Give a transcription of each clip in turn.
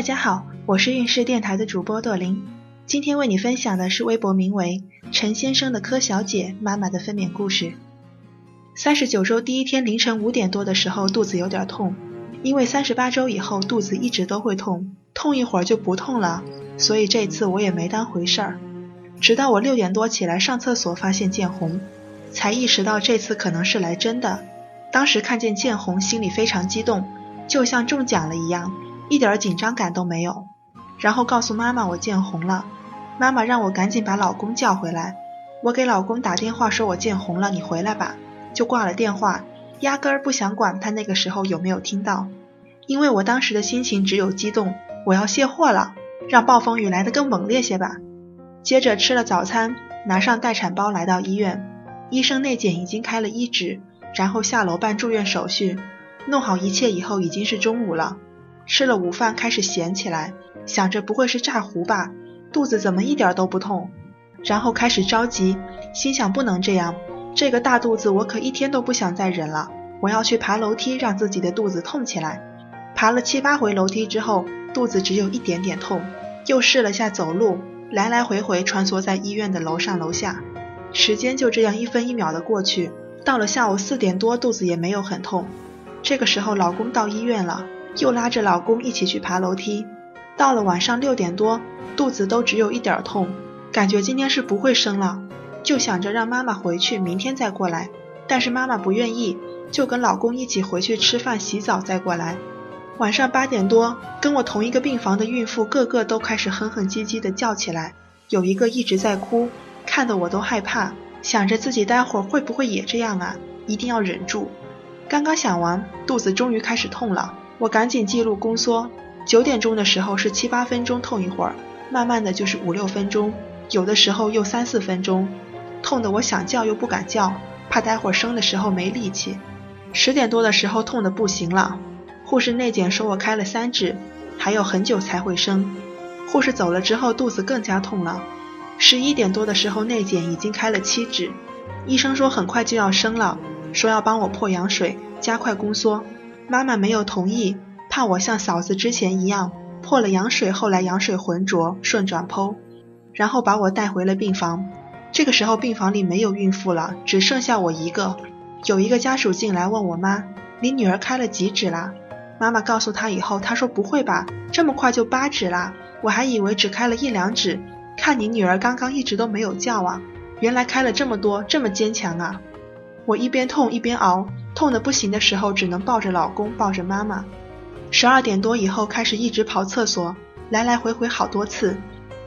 大家好，我是运势电台的主播朵琳，今天为你分享的是微博名为“陈先生的柯小姐妈妈的分娩故事”。三十九周第一天凌晨五点多的时候，肚子有点痛，因为三十八周以后肚子一直都会痛，痛一会儿就不痛了，所以这次我也没当回事儿。直到我六点多起来上厕所，发现见红，才意识到这次可能是来真的。当时看见见红，心里非常激动，就像中奖了一样。一点紧张感都没有，然后告诉妈妈我见红了，妈妈让我赶紧把老公叫回来。我给老公打电话说我见红了，你回来吧，就挂了电话，压根儿不想管他那个时候有没有听到，因为我当时的心情只有激动，我要卸货了，让暴风雨来得更猛烈些吧。接着吃了早餐，拿上待产包来到医院，医生内检已经开了医纸，然后下楼办住院手续，弄好一切以后已经是中午了。吃了午饭，开始闲起来，想着不会是炸糊吧？肚子怎么一点都不痛？然后开始着急，心想不能这样，这个大肚子我可一天都不想再忍了。我要去爬楼梯，让自己的肚子痛起来。爬了七八回楼梯之后，肚子只有一点点痛，又试了下走路，来来回回穿梭在医院的楼上楼下。时间就这样一分一秒的过去，到了下午四点多，肚子也没有很痛。这个时候，老公到医院了。又拉着老公一起去爬楼梯，到了晚上六点多，肚子都只有一点痛，感觉今天是不会生了，就想着让妈妈回去，明天再过来。但是妈妈不愿意，就跟老公一起回去吃饭、洗澡再过来。晚上八点多，跟我同一个病房的孕妇个个都开始哼哼唧唧的叫起来，有一个一直在哭，看得我都害怕，想着自己待会儿会不会也这样啊？一定要忍住。刚刚想完，肚子终于开始痛了。我赶紧记录宫缩，九点钟的时候是七八分钟痛一会儿，慢慢的就是五六分钟，有的时候又三四分钟，痛的我想叫又不敢叫，怕待会儿生的时候没力气。十点多的时候痛的不行了，护士内检说我开了三指，还有很久才会生。护士走了之后肚子更加痛了。十一点多的时候内检已经开了七指，医生说很快就要生了，说要帮我破羊水，加快宫缩。妈妈没有同意，怕我像嫂子之前一样破了羊水，后来羊水浑浊顺转剖，然后把我带回了病房。这个时候病房里没有孕妇了，只剩下我一个。有一个家属进来问我妈：“你女儿开了几指啦？”妈妈告诉他以后，他说：“不会吧，这么快就八指啦？我还以为只开了一两指。看你女儿刚刚一直都没有叫啊，原来开了这么多，这么坚强啊！”我一边痛一边熬。痛的不行的时候，只能抱着老公，抱着妈妈。十二点多以后开始一直跑厕所，来来回回好多次。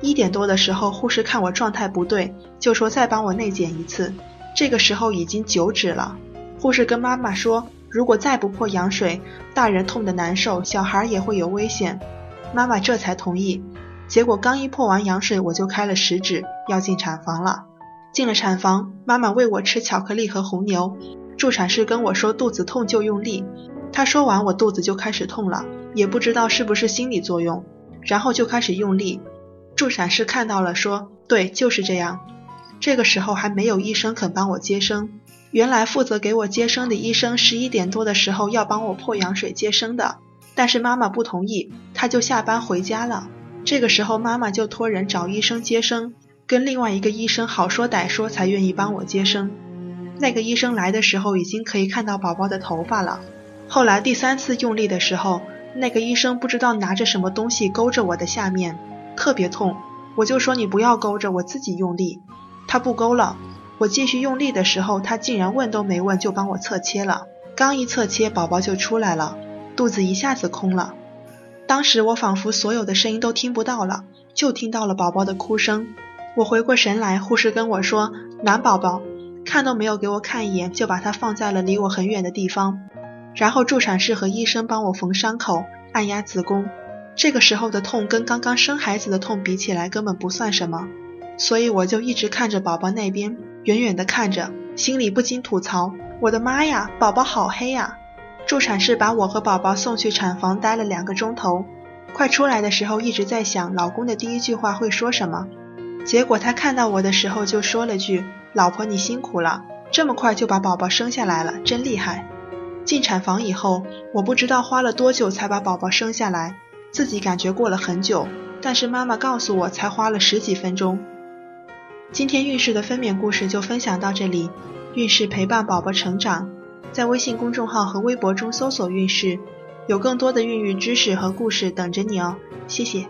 一点多的时候，护士看我状态不对，就说再帮我内检一次。这个时候已经九指了。护士跟妈妈说，如果再不破羊水，大人痛的难受，小孩也会有危险。妈妈这才同意。结果刚一破完羊水，我就开了十指，要进产房了。进了产房，妈妈喂我吃巧克力和红牛。助产士跟我说肚子痛就用力，他说完我肚子就开始痛了，也不知道是不是心理作用，然后就开始用力。助产士看到了说，对，就是这样。这个时候还没有医生肯帮我接生，原来负责给我接生的医生十一点多的时候要帮我破羊水接生的，但是妈妈不同意，他就下班回家了。这个时候妈妈就托人找医生接生，跟另外一个医生好说歹说才愿意帮我接生。那个医生来的时候，已经可以看到宝宝的头发了。后来第三次用力的时候，那个医生不知道拿着什么东西勾着我的下面，特别痛。我就说你不要勾着，我自己用力。他不勾了。我继续用力的时候，他竟然问都没问就帮我侧切了。刚一侧切，宝宝就出来了，肚子一下子空了。当时我仿佛所有的声音都听不到了，就听到了宝宝的哭声。我回过神来，护士跟我说男宝宝。看都没有给我看一眼，就把它放在了离我很远的地方。然后助产士和医生帮我缝伤口、按压子宫。这个时候的痛跟刚刚生孩子的痛比起来根本不算什么，所以我就一直看着宝宝那边，远远的看着，心里不禁吐槽：我的妈呀，宝宝好黑呀！助产士把我和宝宝送去产房，待了两个钟头。快出来的时候，一直在想老公的第一句话会说什么。结果他看到我的时候，就说了句。老婆，你辛苦了，这么快就把宝宝生下来了，真厉害！进产房以后，我不知道花了多久才把宝宝生下来，自己感觉过了很久，但是妈妈告诉我才花了十几分钟。今天运势的分娩故事就分享到这里，运势陪伴宝宝成长，在微信公众号和微博中搜索“运势”，有更多的孕育知识和故事等着你哦，谢谢。